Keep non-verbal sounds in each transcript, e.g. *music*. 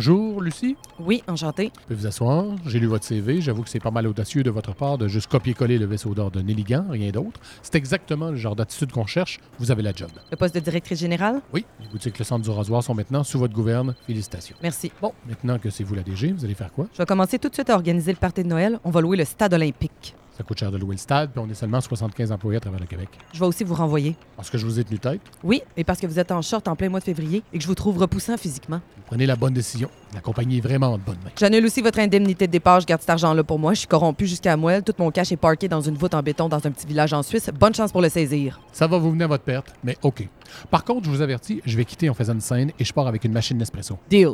Bonjour, Lucie. Oui, enchanté. Vous pouvez vous asseoir. J'ai lu votre CV. J'avoue que c'est pas mal audacieux de votre part de juste copier-coller le vaisseau d'or de Nelligan, rien d'autre. C'est exactement le genre d'attitude qu'on cherche. Vous avez la job. Le poste de directrice générale? Oui, les boutiques Le Centre du Rasoir sont maintenant sous votre gouverne. Félicitations. Merci. Bon, maintenant que c'est vous la DG, vous allez faire quoi? Je vais commencer tout de suite à organiser le party de Noël. On va louer le stade olympique. Ça coûte cher de louer le stade, puis on est seulement 75 employés à travers le Québec. Je vais aussi vous renvoyer. Parce que je vous ai tenu tête, Oui, et parce que vous êtes en short en plein mois de février et que je vous trouve repoussant physiquement. vous prenez la bonne décision. La compagnie est vraiment en bonne main. J'annule aussi votre indemnité de départ. Je garde cet argent-là pour moi. Je suis corrompu jusqu'à moelle. Tout mon cash est parké dans une voûte en béton dans un petit village en Suisse. Bonne chance pour le saisir. Ça va vous venir à votre perte, mais OK. Par contre, je vous avertis, je vais quitter en faisant une scène et je pars avec une machine Nespresso. Deal.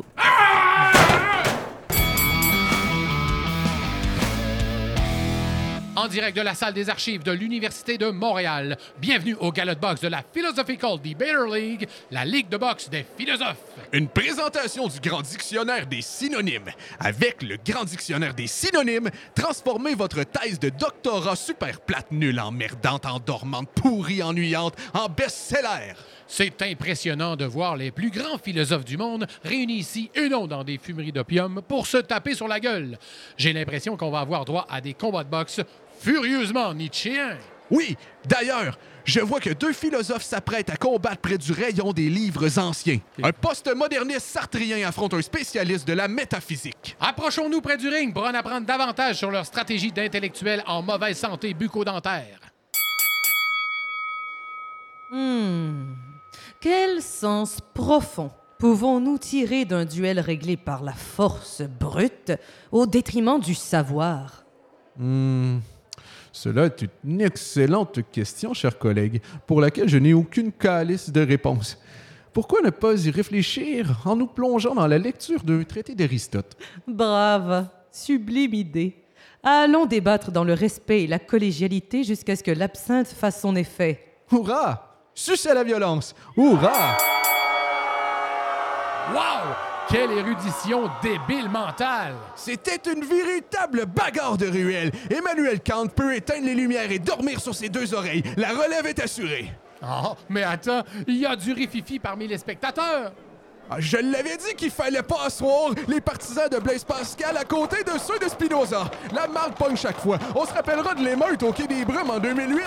En direct de la salle des archives de l'Université de Montréal, bienvenue au Gala de boxe de la Philosophical Debater League, la ligue de boxe des philosophes. Une présentation du Grand Dictionnaire des synonymes. Avec le Grand Dictionnaire des synonymes, transformez votre thèse de doctorat super plate, nulle, emmerdante, endormante, pourrie, ennuyante en best-seller. C'est impressionnant de voir les plus grands philosophes du monde réunis ici et non dans des fumeries d'opium pour se taper sur la gueule. J'ai l'impression qu'on va avoir droit à des combats de boxe furieusement nietzschéens. Oui, d'ailleurs, je vois que deux philosophes s'apprêtent à combattre près du rayon des livres anciens. Un post-moderniste sartrien affronte un spécialiste de la métaphysique. Approchons-nous près du ring pour en apprendre davantage sur leur stratégie d'intellectuels en mauvaise santé bucco-dentaire. Hmm. Quel sens profond pouvons-nous tirer d'un duel réglé par la force brute au détriment du savoir? Hmm. Cela est une excellente question, cher collègue, pour laquelle je n'ai aucune calice de réponse. Pourquoi ne pas y réfléchir en nous plongeant dans la lecture d'un traité d'Aristote? Brave, sublime idée. Allons débattre dans le respect et la collégialité jusqu'à ce que l'absinthe fasse son effet. Hurrah! Suce à la violence! Hurrah! Wow! Quelle érudition débile mentale! C'était une véritable bagarre de ruelle. Emmanuel Kant peut éteindre les lumières et dormir sur ses deux oreilles. La relève est assurée. Oh, mais attends, il y a du rififi parmi les spectateurs! Ah, Je l'avais dit qu'il fallait pas asseoir les partisans de Blaise Pascal à côté de ceux de Spinoza. La marque pogne chaque fois. On se rappellera de l'émeute au Quai des Brumes en 2008.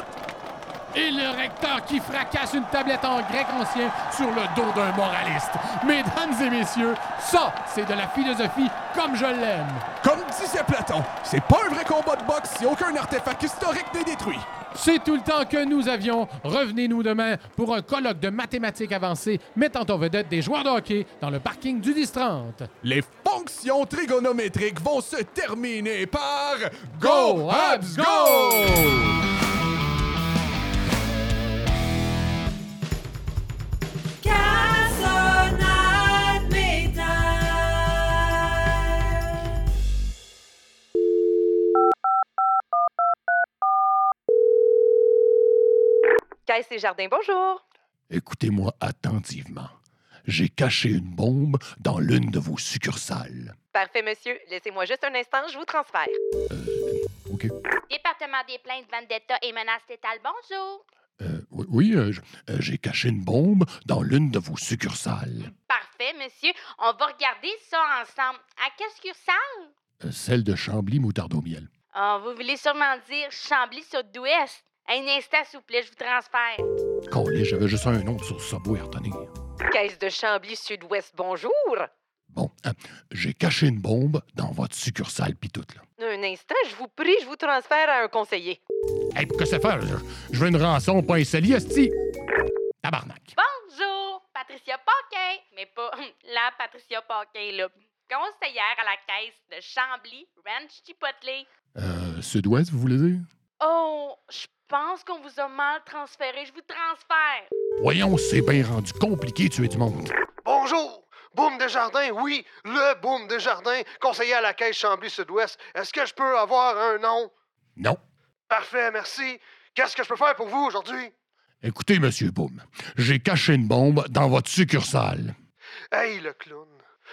Et le recteur qui fracasse une tablette en grec ancien sur le dos d'un moraliste. Mesdames et messieurs, ça, c'est de la philosophie comme je l'aime. Comme disait Platon, c'est pas un vrai combat de boxe si aucun artefact historique n'est détruit. C'est tout le temps que nous avions. Revenez-nous demain pour un colloque de mathématiques avancées mettant en vedette des joueurs de hockey dans le parking du 10-30. Les fonctions trigonométriques vont se terminer par Go, Habs, go! Caisse et Jardin, bonjour. Écoutez-moi attentivement. J'ai caché une bombe dans l'une de vos succursales. Parfait, monsieur. Laissez-moi juste un instant, je vous transfère. OK? Département des plaintes Vendetta et menaces létales, bonjour. Euh, oui, oui, euh, euh, j'ai caché une bombe dans l'une de vos succursales. Parfait, monsieur. On va regarder ça ensemble. À quelle succursale? Euh, celle de Chambly moutarde au miel. Ah, vous voulez sûrement dire Chambly Sud-Ouest. Un instant, s'il vous plaît, je vous transfère. Collé, j'avais juste un nom sur Subway à retenir. Caisse de Chambly Sud-Ouest, bonjour. Bon, hein, j'ai caché une bombe dans votre succursale pis tout, là. Un instant, je vous prie, je vous transfère à un conseiller. Hey, que c'est faire? Je, je veux une rançon, pas un sali, esti! Tabarnak! Bonjour, Patricia Paquin. Mais pas *laughs* la Patricia Paquin, là. Conseillère à la caisse de Chambly Ranch Chipotle. Euh, Sud-Ouest, vous voulez dire? Oh, je pense qu'on vous a mal transféré. Je vous transfère. Voyons, c'est bien rendu compliqué tuer du monde. Bonjour! Boum Desjardins, oui, le Boum Desjardins, conseiller à la Caisse Chambly-Sud-Ouest. Est-ce que je peux avoir un nom? Non. Parfait, merci. Qu'est-ce que je peux faire pour vous aujourd'hui? Écoutez, Monsieur Boom, j'ai caché une bombe dans votre succursale. Hey, le clown.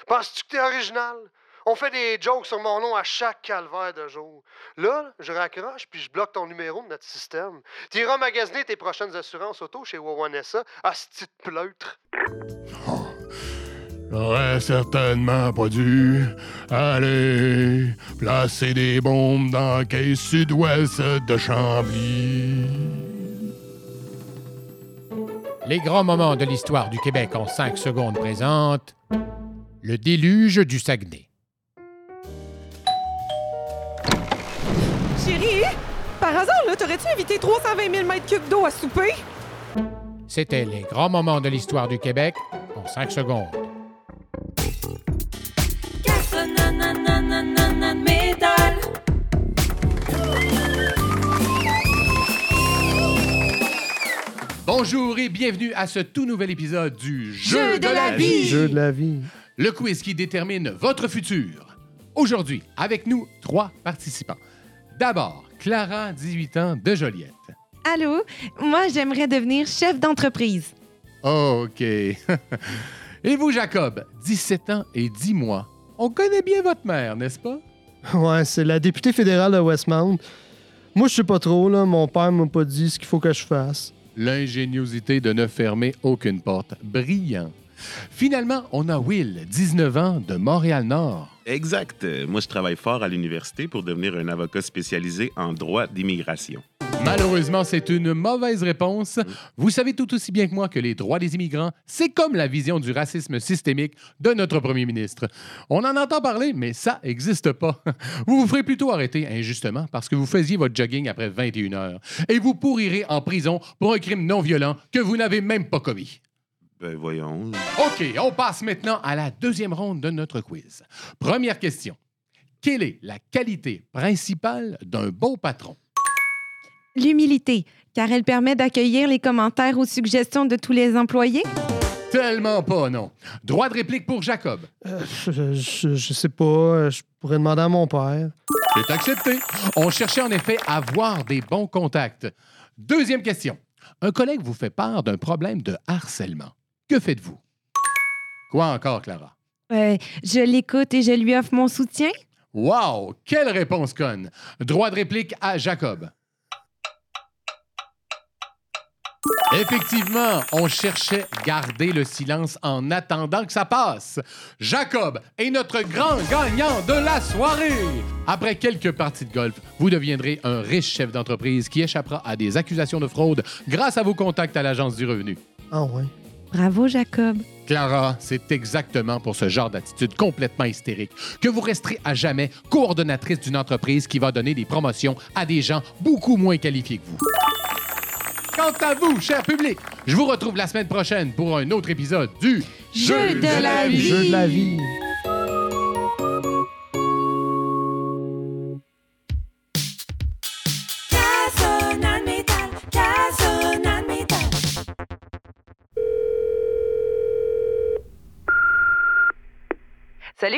Penses-tu que t'es original? On fait des jokes sur mon nom à chaque calvaire de jour. Là, je raccroche puis je bloque ton numéro de notre système. T'iras magasiner tes prochaines assurances auto chez Wawanessa, à ce petit pleutre. Oh, J'aurais certainement pas dû aller placer des bombes dans la caisse sud-ouest de Chambly. Les grands moments de l'histoire du Québec en 5 secondes présentent le déluge du Saguenay. Là, t'aurais-tu invité 320 000 mètres cubes d'eau à souper? C'était les grands moments de l'histoire du Québec en 5 secondes. Bonjour et bienvenue à ce tout nouvel épisode du Jeu, de, la vie. Jeu de la vie. le quiz qui détermine votre futur. Aujourd'hui, avec nous, trois participants. D'abord, Clara, 18 ans, de Joliette. Allô, moi, j'aimerais devenir chef d'entreprise. OK. *laughs* et vous, Jacob, 17 ans et 10 mois. On connaît bien votre mère, n'est-ce pas? Ouais, c'est la députée fédérale de Westmount. Moi, je sais pas trop, là. Mon père m'a pas dit ce qu'il faut que je fasse. L'ingéniosité de ne fermer aucune porte. Brillant. Finalement, on a Will, 19 ans, de Montréal-Nord. Exact. Moi, je travaille fort à l'université pour devenir un avocat spécialisé en droit d'immigration. Malheureusement, c'est une mauvaise réponse. Vous savez tout aussi bien que moi que les droits des immigrants, c'est comme la vision du racisme systémique de notre premier ministre. On en entend parler, mais ça n'existe pas. *laughs* Vous vous ferez plutôt arrêter injustement parce que vous faisiez votre jogging après 21 heures. Et vous pourrirez en prison pour un crime non violent que vous n'avez même pas commis. Ben voyons. OK, on passe maintenant à la deuxième ronde de notre quiz. Première question. Quelle est la qualité principale d'un bon patron? L'humilité, car elle permet d'accueillir les commentaires ou suggestions de tous les employés? Tellement pas, non. Droit de réplique pour Jacob. Euh, je, je- je sais pas. euh, Je pourrais demander à mon père. C'est accepté. On cherchait en effet à avoir des bons contacts. Deuxième question. Un collègue vous fait part d'un problème de harcèlement. Que faites-vous? Quoi encore, Clara? Euh, je l'écoute et je lui offre mon soutien. Wow! Quelle réponse conne! Droit de réplique à Jacob. Effectivement, on cherchait garder le silence en attendant que ça passe. Jacob est notre grand gagnant de la soirée. Après quelques parties de golf, vous deviendrez un riche chef d'entreprise qui échappera à des accusations de fraude grâce à vos contacts à l'Agence du revenu. Ah ouais? Bravo, Jacob. Clara, c'est exactement pour ce genre d'attitude complètement hystérique que vous resterez à jamais coordonnatrice d'une entreprise qui va donner des promotions à des gens beaucoup moins qualifiés que vous. Quant à vous, cher public, je vous retrouve la semaine prochaine pour un autre épisode du Jeu de la vie. Jeu de la vie.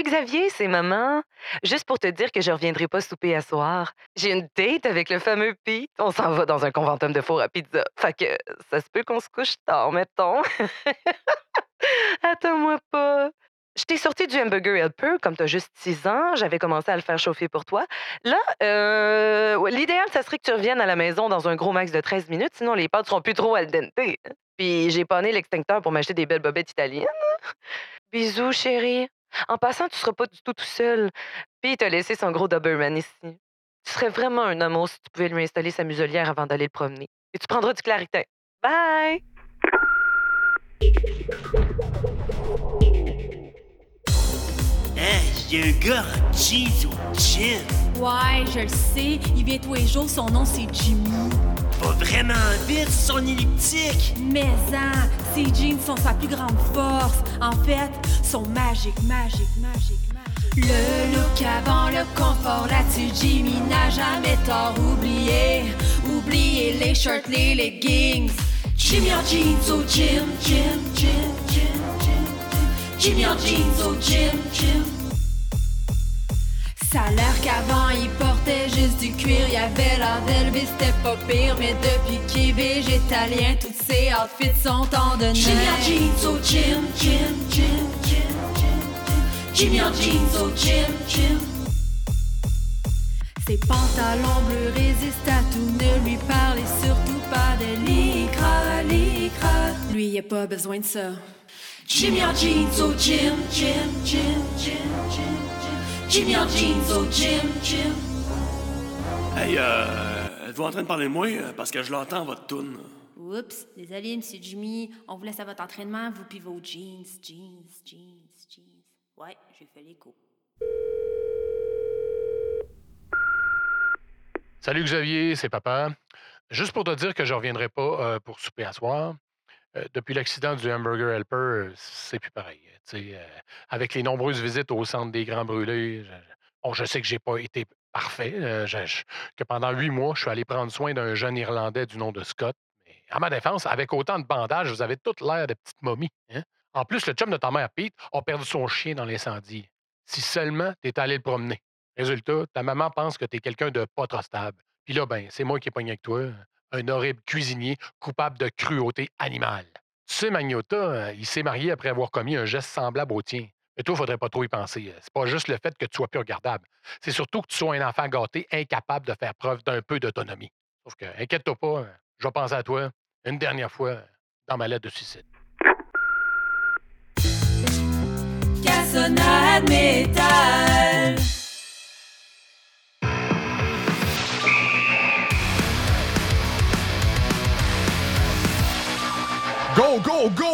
Xavier, c'est maman. Juste pour te dire que je reviendrai pas souper à soir. J'ai une date avec le fameux Pete. On s'en va dans un conventum de four à pizza. Fait que ça se peut qu'on se couche tard, mettons. *laughs* Attends-moi pas. Je t'ai sorti du hamburger helper comme t'as juste 6 ans. J'avais commencé à le faire chauffer pour toi. Là, euh, l'idéal, ça serait que tu reviennes à la maison dans un gros max de 13 minutes, sinon les pâtes seront plus trop al dente. Puis j'ai pané l'extincteur pour m'acheter des belles bobettes italiennes. Bisous, chérie. En passant, tu seras pas du tout tout seul. Puis il t'a laissé son gros Doberman ici. Tu serais vraiment un amour si tu pouvais lui installer sa muselière avant d'aller le promener. Et tu prendras du claritin. Bye! Hey, y a un gars en jeans au gym. Ouais, je le sais. Il vient tous les jours. Son nom, c'est Jimmy. Va vraiment vite, son elliptique. Mais hein, ses jeans sont sa plus grande force. En fait, sont magiques, magiques, magiques, magiques. Le look avant le confort, là-dessus, Jimmy n'a jamais tort. Oublié, oubliez les shirts, les leggings. Jimmy en jeans au gym, gym, gym, gym, gym. Jimmy en jeans au gym, gym. Ça a l'air qu'avant il portait juste du cuir, y avait l'air d'élever, c'était pas pire, mais depuis qu'il est végétalien, tous ses outfits sont en donnant. Jimmy en jeans au gym, gym, gym, gym, jeans au gym, gym. Ses pantalons bleus résistent à tout, ne lui parlez surtout pas de l'icra, l'icra. Lui, y a pas besoin de ça. Jimmy jeans au gym, gym, gym, gym. Jimmy en jeans au gym, gym. Hey, euh, êtes-vous en train de parler de moi? euh, Parce que je l'entends, votre toune? Oups, désolé, Monsieur Jimmy. On vous laisse à votre entraînement, vous puis vos jeans, jeans, jeans, jeans. Ouais, j'ai fait l'écho. Salut Xavier, c'est papa. Juste pour te dire que je reviendrai pas euh, pour souper à soir. Euh, depuis l'accident du Hamburger Helper, euh, c'est plus pareil. Tu euh, avec les nombreuses visites au centre des Grands Brûlés, je, bon, je sais que j'ai pas été parfait, que pendant huit mois, je suis allé prendre soin d'un jeune Irlandais du nom de Scott. À ma défense, avec autant de bandages, vous avez toute l'air de petites momies. hein? En plus, le chum de ta mère, Pete, a perdu son chien dans l'incendie. Si seulement t'es allé le promener. Résultat, ta maman pense que t'es quelqu'un de pas trop stable. Puis là, ben, c'est moi qui ai pogné avec toi, un horrible cuisinier coupable de cruauté animale. Tu sais, Magnota, euh, il s'est marié après avoir commis un geste semblable au tien. Mais toi, faudrait pas trop y penser. C'est pas juste le fait que tu sois plus regardable. C'est surtout que tu sois un enfant gâté, incapable de faire preuve d'un peu d'autonomie. Sauf que, inquiète-toi pas, euh, je vais penser à toi une dernière fois euh, dans ma lettre de suicide.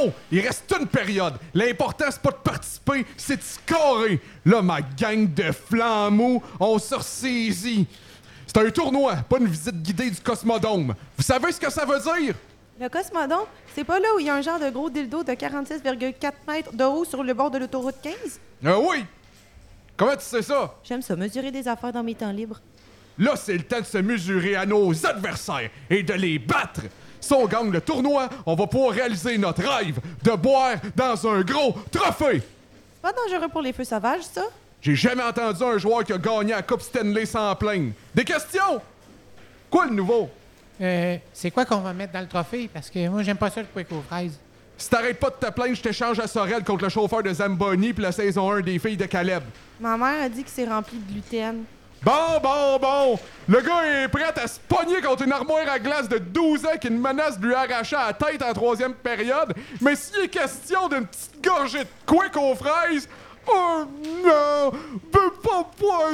Go! Il reste une période. L'important, c'est pas de participer, c'est de scorer. Là, ma gang de flammeaux, on se ressaisit. C'est un tournoi, pas une visite guidée du Cosmodome. Vous savez ce que ça veut dire? Le Cosmodon, c'est pas là où il y a un genre de gros dildo de 46,4 mètres de haut sur le bord de l'autoroute 15? Ah oui! Comment tu sais ça? J'aime ça, mesurer des affaires dans mes temps libres. Là, c'est le temps de se mesurer à nos adversaires et de les battre. Si on gagne le tournoi, on va pouvoir réaliser notre rêve de boire dans un gros trophée. C'est pas dangereux pour les feux sauvages, ça? J'ai jamais entendu un joueur qui a gagné la Coupe Stanley sans plaindre. Des questions? Quoi le nouveau? Euh, c'est quoi qu'on va mettre dans le trophée? Parce que moi, j'aime pas ça le quick aux fraises. Si t'arrêtes pas de te plaindre, je t'échange à Sorel contre le chauffeur de Zamboni puis la saison 1 des filles de Caleb. Ma mère a dit que c'est rempli de gluten. Bon, bon, bon! Le gars est prêt à se pogner contre une armoire à glace de 12 ans qui une menace de lui arracher la tête en troisième période. Mais s'il est question d'une petite gorgée de quick aux fraises, oh non! Veux pas boire!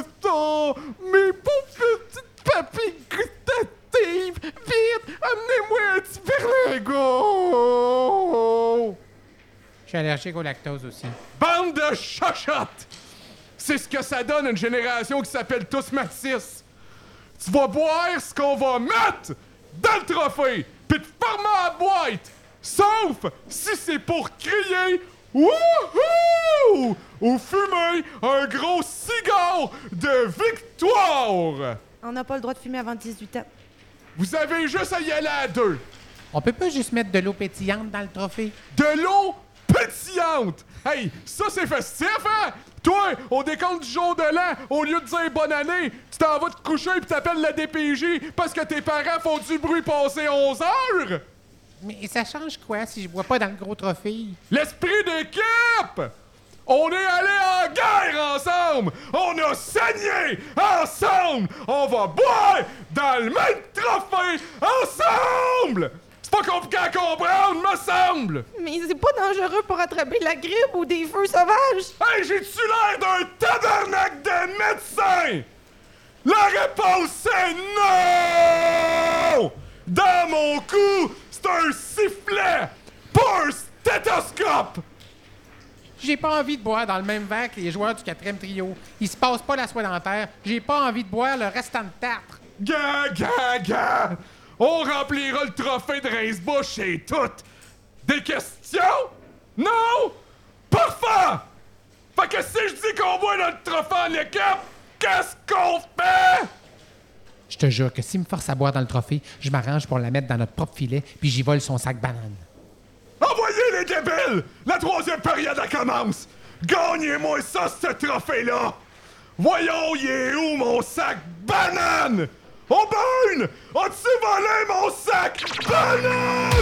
Mes pauvres petites papilles gustatives! Vite! Amenez-moi un petit berlingot! Je suis allergique au lactose aussi. Bande de chachottes! C'est ce que ça donne une génération qui s'appelle tous Matisse. Tu vas boire ce qu'on va mettre dans le trophée, puis te fermer la boîte. Sauf si c'est pour crier Wouhou! Ou fumer un gros cigare de victoire. On n'a pas le droit de fumer avant 18 ans. Vous avez juste à y aller à deux. On peut pas juste mettre de l'eau pétillante dans le trophée? De l'eau pétillante! Hey, ça c'est festif, hein? Toi, au décompte du jour de l'an, au lieu de dire bonne année, tu t'en vas te coucher et t'appelles la DPJ parce que tes parents font du bruit passé 11 heures? Mais ça change quoi si je bois pas dans le gros trophée? L'esprit d'équipe! On est allé en guerre ensemble! On a saigné ensemble! On va boire dans le même trophée ensemble! C'est pas compliqué à comprendre, me semble! Mais c'est pas dangereux pour attraper la grippe ou des feux sauvages! Hey, j'ai-tu l'air d'un tabarnak de médecin? La réponse c'est non! Dans mon cou, c'est un sifflet, pas un stéthoscope! J'ai pas envie de boire dans le même verre que les joueurs du quatrième trio. Il se passe pas la soie dentaire. J'ai pas envie de boire le restant de tartre. Gah, gah, gah! On remplira le trophée de Rince-Bouche et tout! Des questions? Non? Parfait! Fait que si je dis qu'on boit notre trophée en équipe, qu'est-ce qu'on fait? Je te jure que s'il me force à boire dans le trophée, je m'arrange pour la mettre dans notre propre filet, puis j'y vole son sac banane. Envoyez les débiles! La troisième période elle commence! Gagnez-moi ça, ce trophée-là! Voyons, il est où mon sac banane? Oh, Burn! As-tu volé mon sac banane?